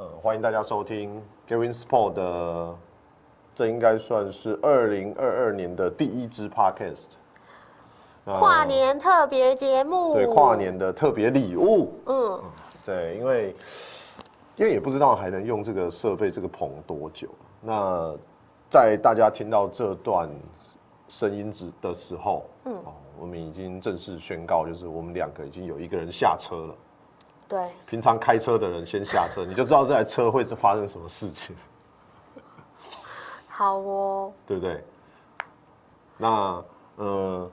呃，欢迎大家收听 Gavin Sport 的，这应该算是二零二二年的第一支 Podcast，呃跨年特别节目，对跨，年的特别礼物，嗯，对，因为因为也不知道还能用这个设备这个棚多久。那在大家听到这段声音之的时候，嗯，哦，我们已经正式宣告，就是我们两个已经有一个人下车了。对，平常开车的人先下车，你就知道这台车会发生什么事情，好哦，对不对？那呃，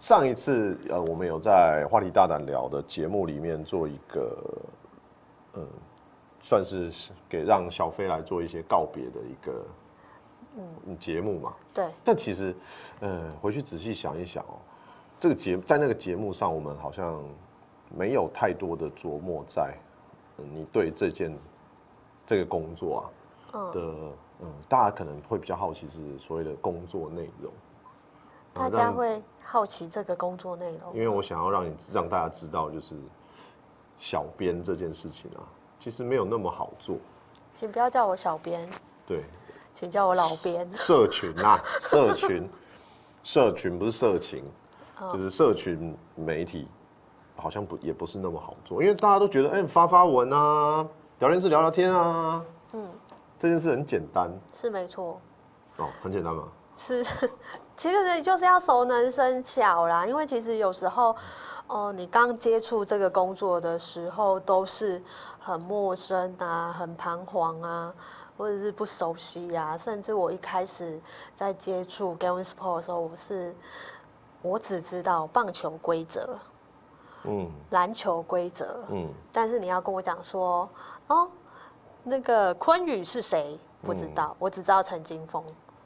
上一次呃，我们有在话题大胆聊的节目里面做一个，嗯、算是给让小飞来做一些告别的一个嗯节目嘛。对，但其实，呃，回去仔细想一想哦，这个节在那个节目上，我们好像没有太多的琢磨在，嗯，你对这件这个工作啊嗯，的，嗯，大家可能会比较好奇是所谓的工作内容。大家会好奇这个工作内容，因为我想要让你让大家知道，就是小编这件事情啊，其实没有那么好做。请不要叫我小编，对，请叫我老编，社群啊，社群，社群不是社情，嗯。就是社群媒体，好像不也不是那么好做，因为大家都觉得，哎、发发文啊，聊天室聊聊天啊，嗯，这件事很简单。是没错，哦，很简单吗，是，其实就是要熟能生巧啦，因为其实有时候，哦、你刚接触这个工作的时候，都是很陌生啊，很彷徨啊，或者是不熟悉啊，甚至我一开始在接触 g a m e Sport 的时候，我是我只知道棒球规则、嗯篮球规则，嗯但是你要跟我讲说，哦，那个昆宇是谁？不知道，我只知道陈金峰。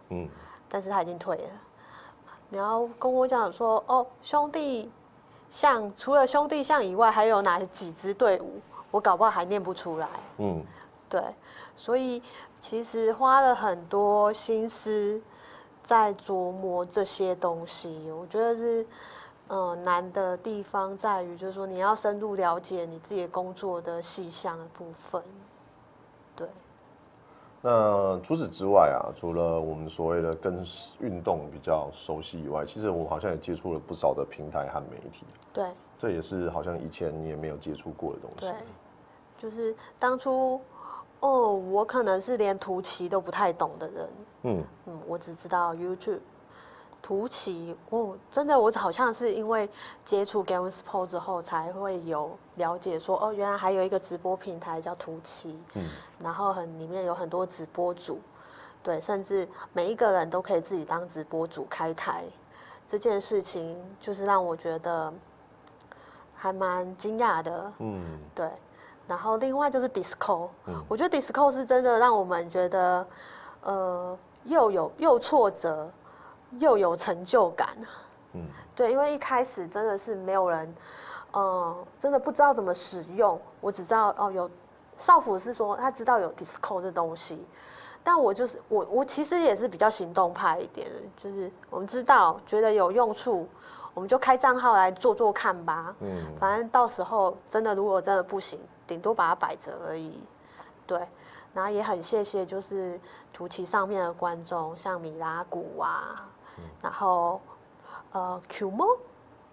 嗯，但是他已经退了。你要跟我讲说，哦，兄弟像除了兄弟像以外，还有哪几支队伍？我搞不好还念不出来。嗯对，所以其实花了很多心思在琢磨这些东西。我觉得是，嗯、难的地方在于，就是说你要深入了解你自己工作的细项的部分。对，那除此之外啊，除了我们所谓的跟运动比较熟悉以外，其实我好像也接触了不少的平台和媒体，对。这也是好像以前你也没有接触过的东西对。，就是当初，哦，我可能是连图奇都不太懂的人，嗯嗯，我只知道 YouTube。图奇，哦，真的，我好像是因为接触 Game Sport 之后，才会有了解说，哦，原来还有一个直播平台叫图奇，嗯。然后很里面有很多直播主，对，甚至每一个人都可以自己当直播主开台，这件事情就是让我觉得还蛮惊讶的，嗯。对，然后另外就是 disco，、嗯。我觉得 disco 是真的让我们觉得，呃，又有又挫折，又有成就感。嗯对，因为一开始真的是没有人，呃，真的不知道怎么使用。我只知道哦，有少辅是说他知道有 disco 这东西，但我就是我我其实也是比较行动派一点的，就是我们知道觉得有用处，我们就开账号来做做看吧。嗯反正到时候真的如果真的不行，顶多把它摆着而已。对，然后也很谢谢就是图奇上面的观众，像米拉古啊，然后呃 Q 猫，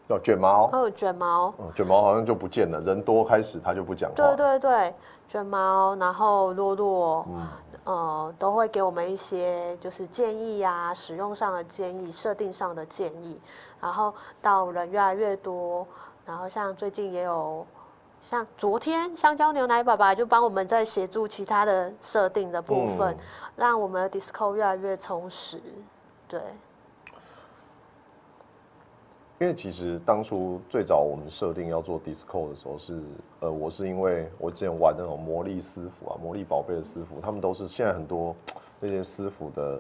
哦，卷毛，还有卷毛，哦，卷毛好像就不见了，人多开始他就不讲话。对对对，卷毛，然后洛洛，嗯呃，都会给我们一些就是建议啊，使用上的建议，设定上的建议。然后到人越来越多，然后像最近也有，像昨天香蕉牛奶爸爸就帮我们在协助其他的设定的部分，嗯让我们的 Disco 越来越充实。对，因为其实当初最早我们设定要做 disco 的时候是，呃，我是因为我之前玩那种魔力师傅啊，魔力宝贝的师傅，他们都是现在很多那些师傅的，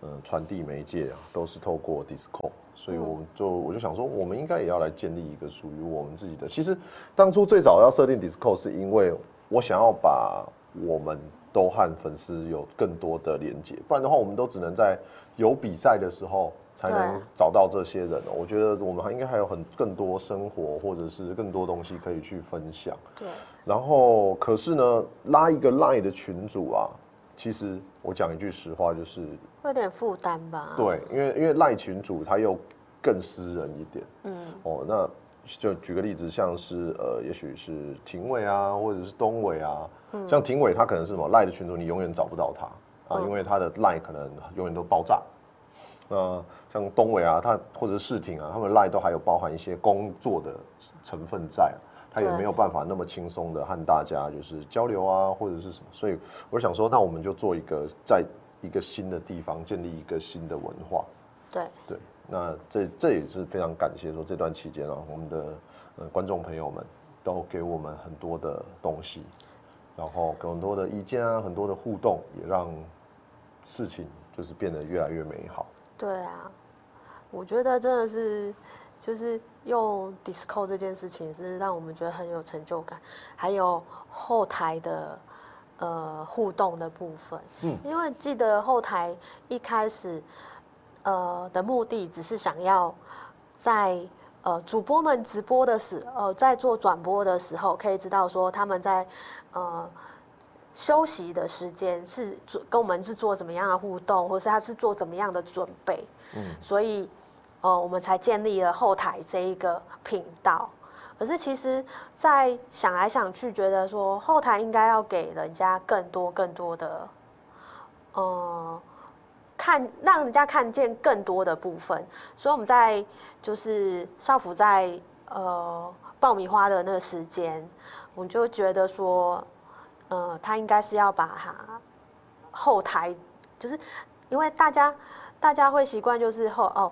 呃，传递媒介啊，都是透过 disco，所以我们就我就想说，我们应该也要来建立一个属于我们自己的。其实当初最早要设定 disco 是因为我想要把我们都和粉丝有更多的连接，不然的话，我们都只能在有比赛的时候才能找到这些人哦。我觉得我们还应该还有很更多生活或者是更多东西可以去分享。对，然后可是呢，拉一个 Line 的群主啊，其实我讲一句实话，就是有点负担吧。对，因为因为 Line 群主他又更私人一点。嗯，哦，那就举个例子，像是呃，也许是廷伟啊，或者是东伟啊。像廷伟他可能是什么 Line 的群主，你永远找不到他啊，因为他的 Line 可能永远都爆炸。那像东伟啊，他或者是世挺啊，他们 Line 都还有包含一些工作的成分在，他也没有办法那么轻松的和大家就是交流啊，或者是什么。所以我想说，那我们就做一个在一个新的地方建立一个新的文化。对对，那这这也是非常感谢说这段期间啊，我们的呃观众朋友们都给我们很多的东西，然后很多的意见啊，很多的互动，也让事情就是变得越来越美好。对啊，我觉得真的是，就是用 Disco 这件事情是让我们觉得很有成就感，还有后台的呃互动的部分。嗯，因为记得后台一开始呃的目的只是想要在呃主播们直播的时呃在做转播的时候，可以知道说他们在呃。休息的时间是做跟我们是做怎么样的互动，或是他是做怎么样的准备，嗯，所以，呃，我们才建立了后台这一个频道。可是其实，在想来想去，觉得说后台应该要给人家更多更多的，呃，看让人家看见更多的部分。所以我们在就是少辅在呃爆米花的那个时间，我就觉得说。呃，他应该是要把他后台，就是因为大家大家会习惯，就是后哦，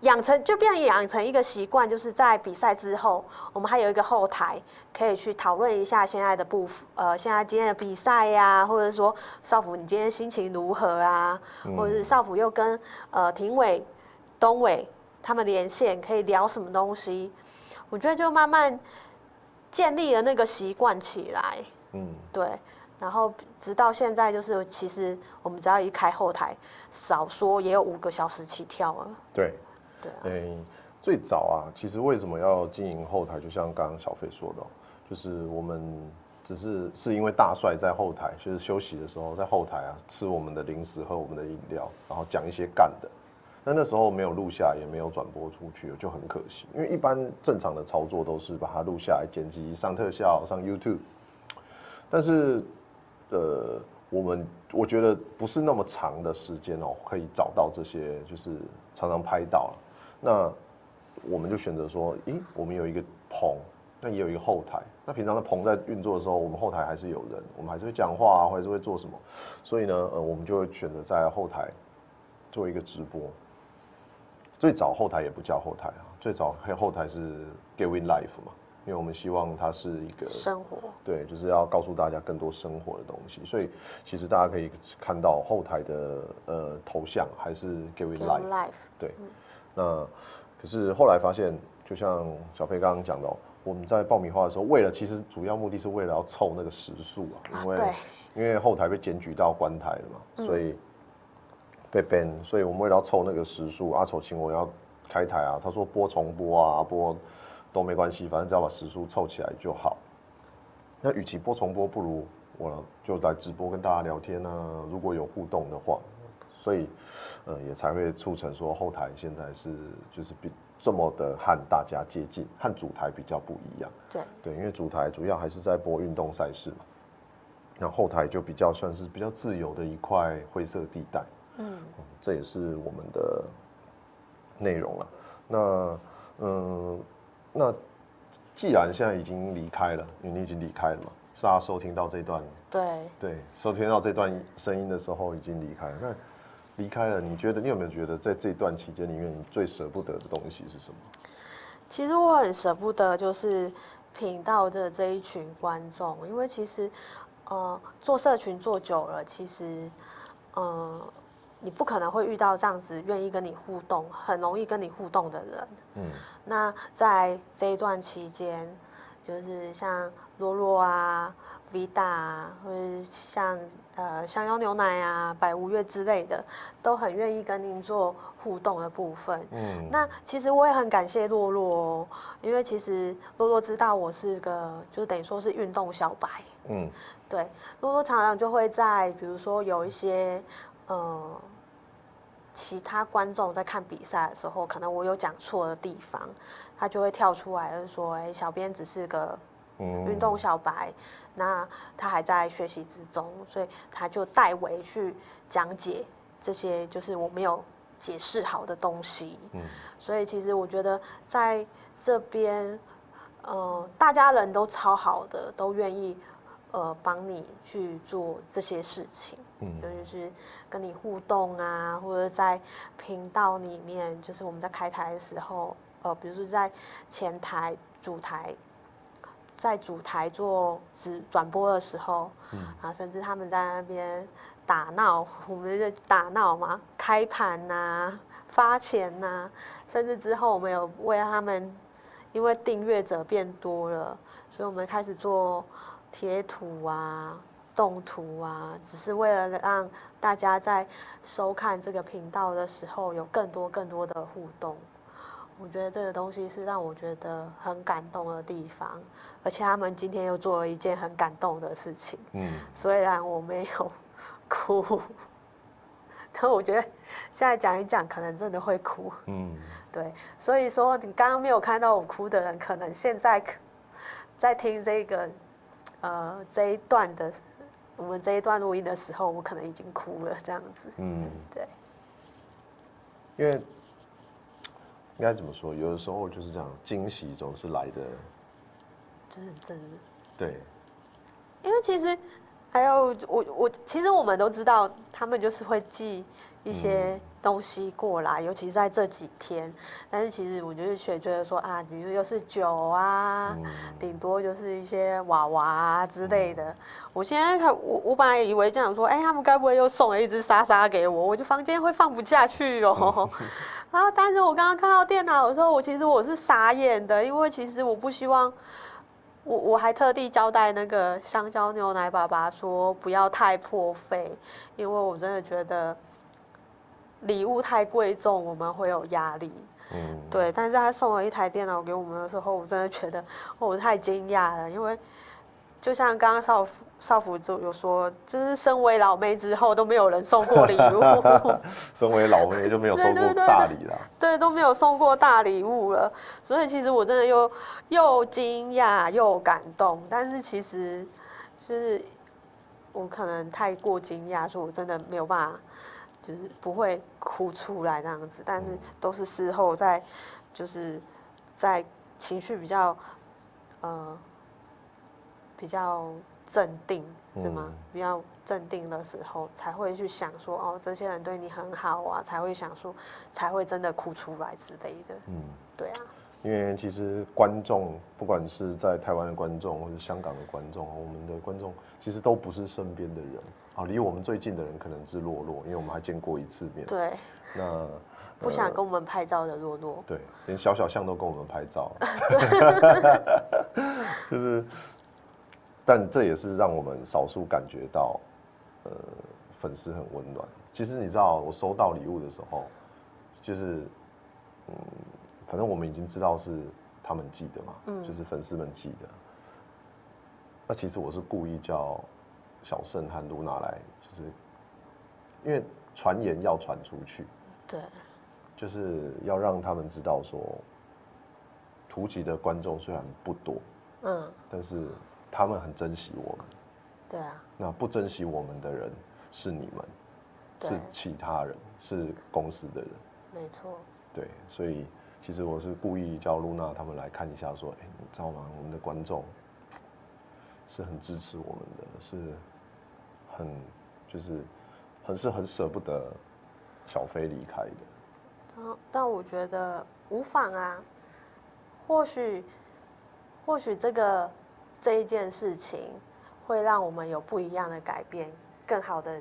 养成就变养成一个习惯，就是在比赛之后，我们还有一个后台可以去讨论一下现在的步呃，现在今天的比赛呀，或者说少辅你今天心情如何啊，或者是少辅又跟呃庭伟、东伟他们连线，可以聊什么东西？我觉得就慢慢建立了那个习惯起来。嗯，对，然后直到现在，就是其实我们只要一开后台，少说也有五个小时起跳了。对，对，哎，最早啊，其实为什么要经营后台？就像刚刚小飞说的，就是我们只是是因为大帅在后台，就是休息的时候在后台啊，吃我们的零食，喝我们的饮料，然后讲一些干的。那那时候没有录下，也没有转播出去，就很可惜。因为一般正常的操作都是把它录下来，剪辑上特效，上 YouTube。但是，呃，我们我觉得不是那么长的时间哦，可以找到这些，就是常常拍到了。那我们就选择说，咦，我们有一个棚，那也有一个后台。那平常的棚在运作的时候，我们后台还是有人，我们还是会讲话啊，或者是会做什么。所以呢，呃，我们就会选择在后台做一个直播。最早后台也不叫后台啊，最早后后台是 Giving Life 嘛。因为我们希望它是一个生活，对，就是要告诉大家更多生活的东西。所以其实大家可以看到后台的呃头像还是 give life Life，对。那可是后来发现，就像小飞刚刚讲的，我们在爆米花的时候，为了其实主要目的是为了要凑那个时数啊，因为因为后台被检举到关台了嘛，所以被 ban，所以我们为了要凑那个时数，阿丑请我要开台啊，他说播重播啊，播。都没关系，反正只要把时数凑起来就好。那与其播重播，不如我就来直播跟大家聊天啊。如果有互动的话，所以呃也才会促成说后台现在是就是比这么的和大家接近，和主台比较不一样。对对，因为主台主要还是在播运动赛事嘛，那后台就比较算是比较自由的一块灰色地带。嗯，这也是我们的内容了。那嗯。那既然现在已经离开了，因为你已经离开了嘛，大家收听到这段，对对，收听到这段声音的时候已经离开了。那离开了，你觉得你有没有觉得在这段期间里面，你最舍不得的东西是什么？其实我很舍不得，就是频道的这一群观众，因为其实呃做社群做久了，其实呃。你不可能会遇到这样子愿意跟你互动、很容易跟你互动的人。嗯，那在这一段期间，就是像洛洛啊、V 大啊，或者像呃香蕉牛奶啊、百无月之类的，都很愿意跟您做互动的部分。嗯，那其实我也很感谢洛洛哦，因为其实洛洛知道我是个，就是等于说是运动小白。嗯，对，洛洛常常就会在，比如说有一些呃其他观众在看比赛的时候，可能我有讲错的地方，他就会跳出来，就说：“哎，小编只是个。”运动小白，那他还在学习之中，所以他就代为去讲解这些就是我没有解释好的东西。嗯，所以其实我觉得在这边，呃，大家人都超好的，都愿意呃帮你去做这些事情。嗯，尤其是跟你互动啊，或者在频道里面，就是我们在开台的时候，呃，比如说在前台、主台。在主台做直转播的时候，啊，甚至他们在那边打闹，我们就打闹嘛，开盘呐，发钱呐，甚至之后我们有为他们，因为订阅者变多了，所以我们开始做贴图啊、动图啊，只是为了让大家在收看这个频道的时候有更多更多的互动。我觉得这个东西是让我觉得很感动的地方，而且他们今天又做了一件很感动的事情。嗯，虽然我没有哭，但我觉得现在讲一讲，可能真的会哭。嗯，对，所以说你刚刚没有看到我哭的人，可能现在在听这个呃这一段的我们这一段录音的时候，我可能已经哭了，这样子。嗯，对，因为。应该怎么说？有的时候就是这样，惊喜总是来的，真的真的。对，因为其实还有我我其实我们都知道，他们就是会寄一些东西过来，尤其是在这几天。但是其实我就是觉得说啊，比如又是酒啊，顶多就是一些娃娃啊之类的。我现在看我我本来以为这样说，哎，他们该不会又送了一只莎莎给我？我就房间会放不下去哦。啊！但是我刚刚看到电脑的时候，我其实我是傻眼的，因为其实我不希望，我我还特地交代那个香蕉牛奶爸爸说不要太破费，因为我真的觉得礼物太贵重，我们会有压力。嗯，对。但是他送了一台电脑给我们的时候，我真的觉得我太惊讶了，因为。就像刚刚少福少福就有说，就是身为老妹之后都没有人送过礼物，身为老妹就没有送过大礼了，对，都没有送过大礼物了。所以其实我真的又又惊讶又感动，但是其实就是我可能太过惊讶，说我真的没有办法，就是不会哭出来这样子。但是都是事后在，就是在情绪比较呃。比较镇定是吗？比较镇定的时候，才会去想说，哦，这些人对你很好啊，才会想说，才会真的哭出来之类的。嗯，对啊。因为其实观众，不管是在台湾的观众，或者香港的观众，我们的观众其实都不是身边的人啊，离我们最近的人可能是洛洛，因为我们还见过一次面。对。那不想跟我们拍照的洛洛。对，连小小象都跟我们拍照。就是。但这也是让我们少数感觉到，呃，粉丝很温暖。其实你知道，我收到礼物的时候，就是，嗯，反正我们已经知道是他们寄的嘛，嗯，就是粉丝们寄的。那其实我是故意叫小盛和露娜来，就是因为传言要传出去，对，就是要让他们知道说，图集的观众虽然不多，嗯，但是。他们很珍惜我们，对啊。那不珍惜我们的人是你们，是其他人，是公司的人。没错。对，所以其实我是故意叫露娜他们来看一下，说，哎，你知道吗？我们的观众是很支持我们的，是很就是很是很舍不得小飞离开的。但但我觉得无妨啊，或许或许这个。这一件事情会让我们有不一样的改变，更好的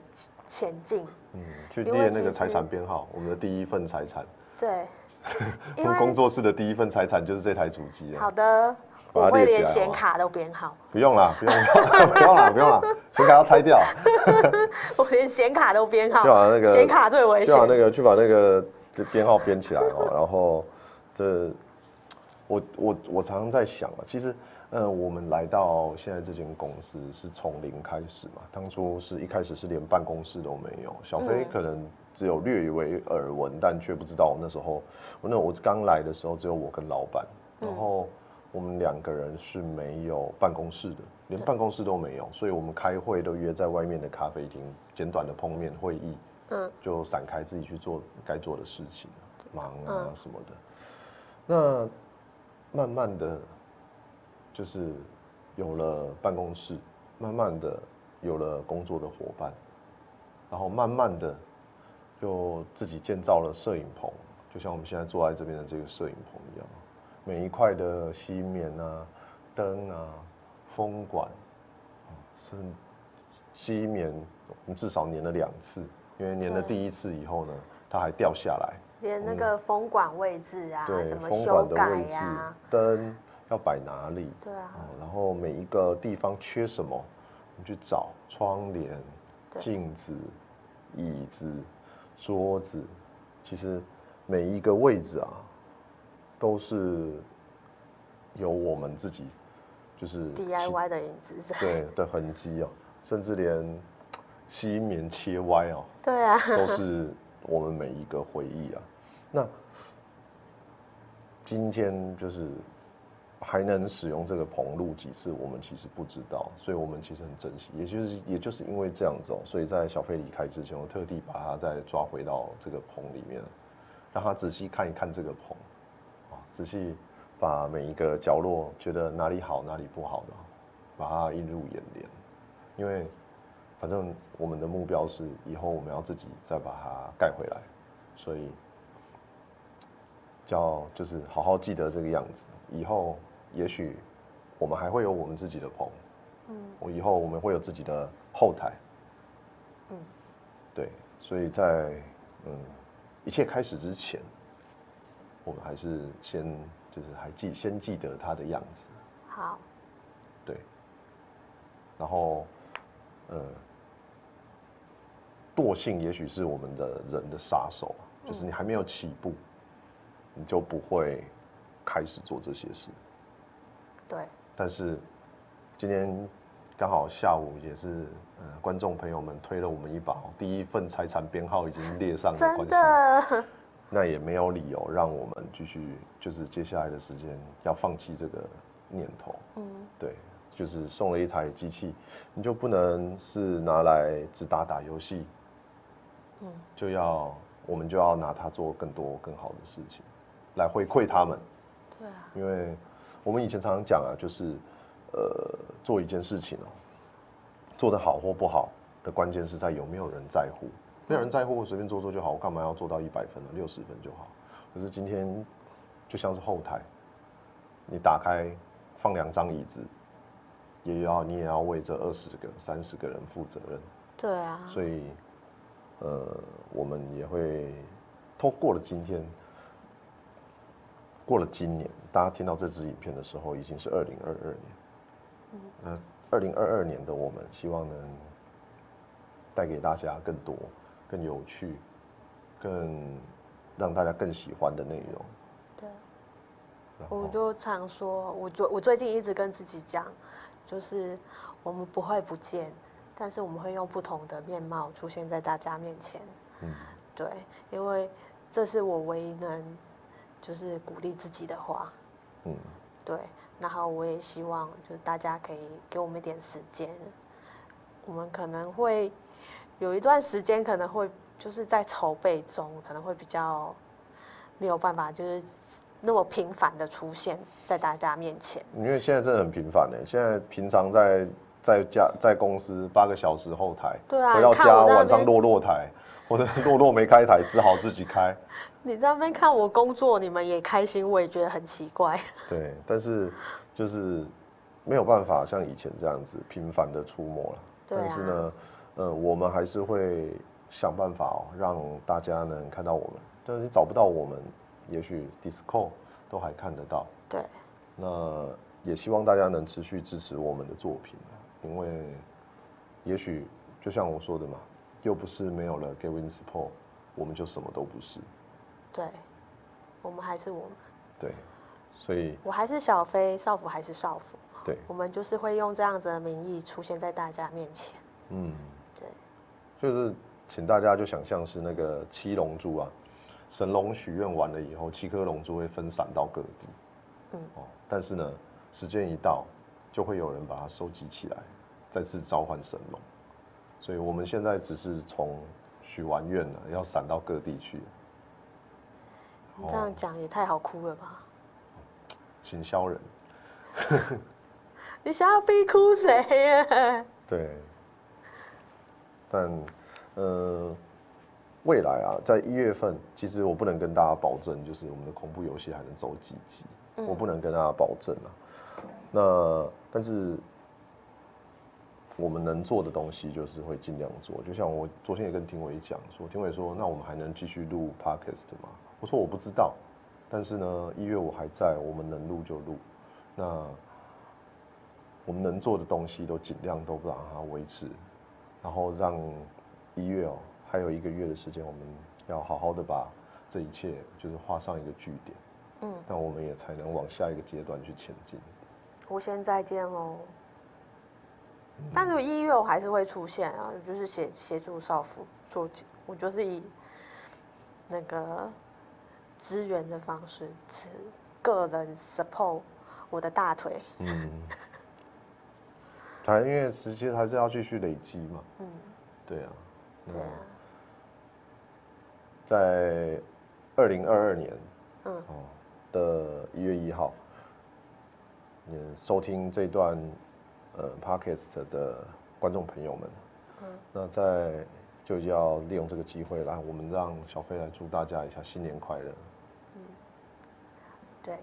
前进。嗯，去列那个财产编号，我们的第一份财产。对，我们工作室的第一份财产就是这台主机好啊。的，我会连显卡都编好，不用啦，不用，不用啦，不用啦，显卡要拆掉，我连显卡都编好，就把那个显卡最危险。就把那个去把那个这编号编起来哦。然后这我我我常常在想啊，其实呃，我们来到现在这间公司是从零开始嘛，当初是一开始是连办公室都没有，小飞嗯。可能只有略为耳闻，但却不知道我那时候我那我刚来的时候只有我跟老板，然后我们两个人是没有办公室的，连办公室都没有，所以我们开会都约在外面的咖啡厅，简短的碰面会议，嗯，就散开自己去做该做的事情，忙啊嗯。什么的。那慢慢的，就是有了办公室，慢慢的有了工作的伙伴，然后慢慢的又自己建造了摄影棚，就像我们现在坐在这边的这个摄影棚一样，每一块的吸棉啊、灯啊、风管，啊是吸棉，我们至少粘了两次，因为粘了第一次以后呢，它还掉下来。连那个风管位置啊，对怎么风管的位置？，灯要摆哪里？对啊哦，然后每一个地方缺什么，我们去找窗帘、镜子、椅子、桌子，其实每一个位置啊，都是有我们自己就是 DIY 的影子在。对的痕迹哦，甚至连吸棉切歪哦，对啊，都是我们每一个回忆啊。那今天就是还能使用这个棚录几次，我们其实不知道，所以我们其实很珍惜。也就是也就是因为这样子哦，所以在小飞离开之前，我特地把他再抓回到这个棚里面，让他仔细看一看这个棚，啊，仔细把每一个角落觉得哪里好哪里不好的，把它映入眼帘，因为。反正我们的目标是以后我们要自己再把它盖回来，所以叫就是好好记得这个样子。以后也许我们还会有我们自己的棚，嗯。我以后我们会有自己的后台，嗯，对，所以在嗯一切开始之前，我们还是先就是还记先记得他的样子，好，对，然后，呃，惰性也许是我们的人的杀手，就是你还没有起步，你就不会开始做这些事。对，但是今天刚好下午也是，呃，观众朋友们推了我们一把，第一份财产编号已经列上了真关系，的，那也没有理由让我们继续，就是接下来的时间要放弃这个念头。嗯，对，就是送了一台机器，你就不能是拿来只打打游戏，嗯，就要我们就要拿它做更多更好的事情，来回馈他们。对啊，因为我们以前常常讲啊，就是呃做一件事情哦，做得好或不好的关键是在有没有人在乎。没有人在乎，我随便做做就好，我干嘛要做到一百分呢？六十分就好。可是今天就像是后台，你打开放两张椅子，也要你也要为这二十个、三十个人负责任。对啊，所以，呃，我们也会通过了今天，过了今年，大家听到这支影片的时候，已经是二零二二年。那二零二二年的我们，希望能带给大家更多、更有趣、更让大家更喜欢的内容。对。我就常说，我最我最近一直跟自己讲，就是我们不会不见，但是我们会用不同的面貌出现在大家面前。嗯，对，因为这是我唯一能就是鼓励自己的话。嗯，对，然后我也希望就是大家可以给我们一点时间，我们可能会有一段时间可能会就是在筹备中，可能会比较没有办法就是那么频繁的出现在大家面前。因为现在真的很频繁呢。现在平常在在家在公司八个小时后台，对啊回到家晚上落落台，或者落落没开台，只好自己开。你在那边看我工作，你们也开心，我也觉得很奇怪。对，但是就是没有办法像以前这样子频繁的出没了。对啊但是呢，呃，我们还是会想办法哦，让大家能看到我们。但是你找不到我们，也许 Disco 都还看得到。对，那也希望大家能持续支持我们的作品，因为也许就像我说的嘛，又不是没有了 Gavin Support，我们就什么都不是。对，我们还是我们，对，所以我还是小飞，少辅还是少辅，对，我们就是会用这样子的名义出现在大家面前。嗯，对，就是请大家就想象是那个七龙珠啊，神龙许愿完了以后，七颗龙珠会分散到各地。嗯哦，但是呢，时间一到，就会有人把它收集起来，再次召唤神龙。所以我们现在只是从许完愿了，要散到各地去。你这样讲也太好哭了吧？行销人，你想要逼哭谁呀？对。但，呃，未来啊，在一月份，其实我不能跟大家保证，就是我们的恐怖游戏还能走几集，我不能跟大家保证啊。那但是我们能做的东西，就是会尽量做。就像我昨天也跟廷伟讲说，廷伟说，那我们还能继续录 podcast 吗？我说我不知道，但是呢，一月我还在，我们能录就录。那我们能做的东西都尽量都让它维持，然后让一月哦，还有一个月的时间，我们要好好的把这一切就是画上一个句点，嗯，那我们也才能往下一个阶段去前进。我先再见喽。但是一月我还是会出现啊，就是协协助少妇做，我就是以那个支援的方式，是个人 support 我的大腿。嗯，还因为其实还是要继续累积嘛。嗯，对啊，对啊，在二零二二年嗯哦的一月一号，也收听这段呃 podcast 的观众朋友们，嗯那在就要利用这个机会来，我们让小飞来祝大家一下新年快乐。嗯对，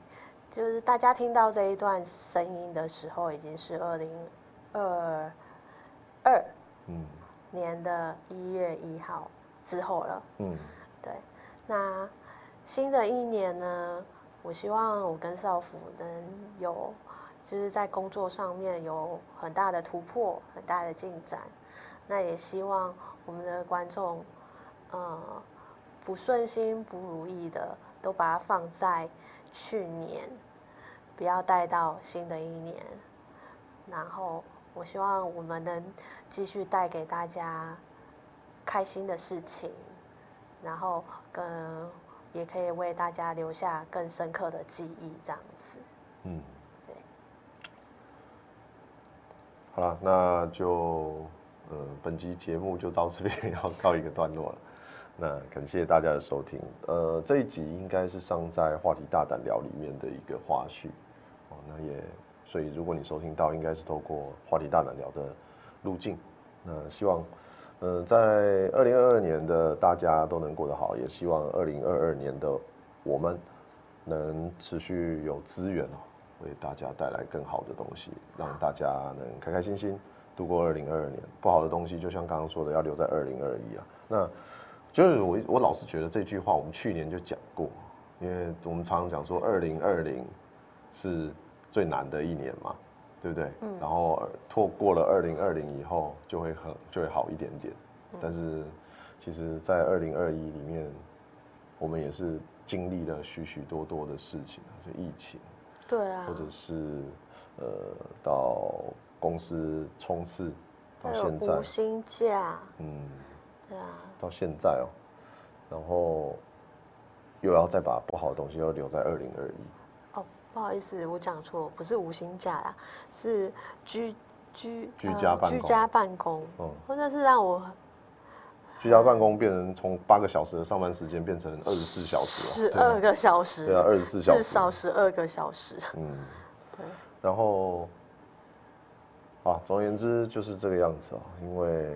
就是大家听到这一段声音的时候，已经是二零二二嗯年的一月一号之后了。嗯对，那新的一年呢，我希望我跟少辅能有，就是在工作上面有很大的突破，很大的进展。那也希望我们的观众，呃，不顺心、不如意的，都把它放在去年，不要带到新的一年。然后，我希望我们能继续带给大家开心的事情，然后跟也可以为大家留下更深刻的记忆，这样子。嗯，对。好了，那就呃本集节目就到这边要告一个段落了。那感谢大家的收听。呃，这一集应该是上在话题大胆聊里面的一个花絮哦。那也所以如果你收听到，应该是透过话题大胆聊的路径。那希望呃在二零二二年的大家都能过得好，也希望二零二二年的我们能持续有资源哦，为大家带来更好的东西，让大家能开开心心度过二零二二年。不好的东西，就像刚刚说的，要留在二零二一啊。那就是我我老是觉得这句话，我们去年就讲过，因为我们常常讲说二零二零是最难的一年嘛，对不对？嗯然后错过了二零二零以后，就会很就会好一点点。嗯但是其实，在二零二一里面，我们也是经历了许许多多的事情，是疫情。对啊。或，者是呃到公司冲刺，到现在无，薪假，嗯，对啊，到现在哦，然后又要再把不好的东西又留在二零二一，哦，不好意思，我讲错，不是无薪假啦，是居居居家办公居家办公，嗯，或者是让我居家办公变成从八个小时的上班时间变成二十四小时了，十二个小时，对啊，二十四小时，至少十二个小时，嗯，对，然后啊，总而言之就是这个样子啊，因为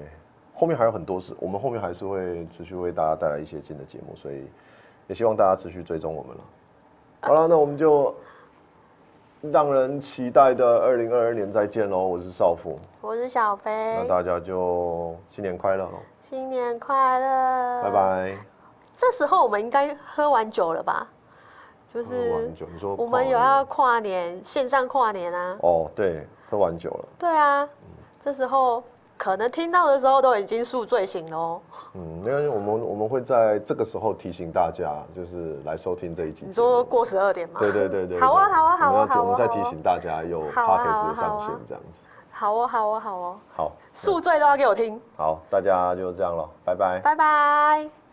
后面还有很多事，我们后面还是会持续为大家带来一些新的节目，所以也希望大家持续追踪我们了。好了，那我们就让人期待的二零二二年再见喽！我是少妇，我是小飞那，大家就新年快乐喽，新年快乐，拜。拜。这时候我们应该喝完酒了吧？就喝完是酒，你说我们有要跨年线上跨年啊，哦，对，喝完酒了，对啊，这时候可能听到的时候都已经宿醉醒喽。嗯，因为我们我们会在这个时候提醒大家，就是来收听这一集。你说过十二点吗？对对对对，好啊好啊好啊我们我们再提醒大家有 s 的上线这样子。好哦好哦好哦，好，宿醉都要给我听，好，大家就这样了，拜拜。拜拜。